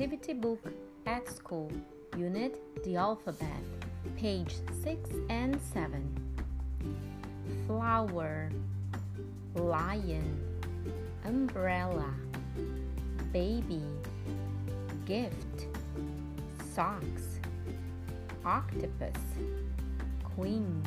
activity book at school, unit The Alphabet, page 6 and 7. Flower, lion, umbrella, baby, gift, socks, octopus, queen.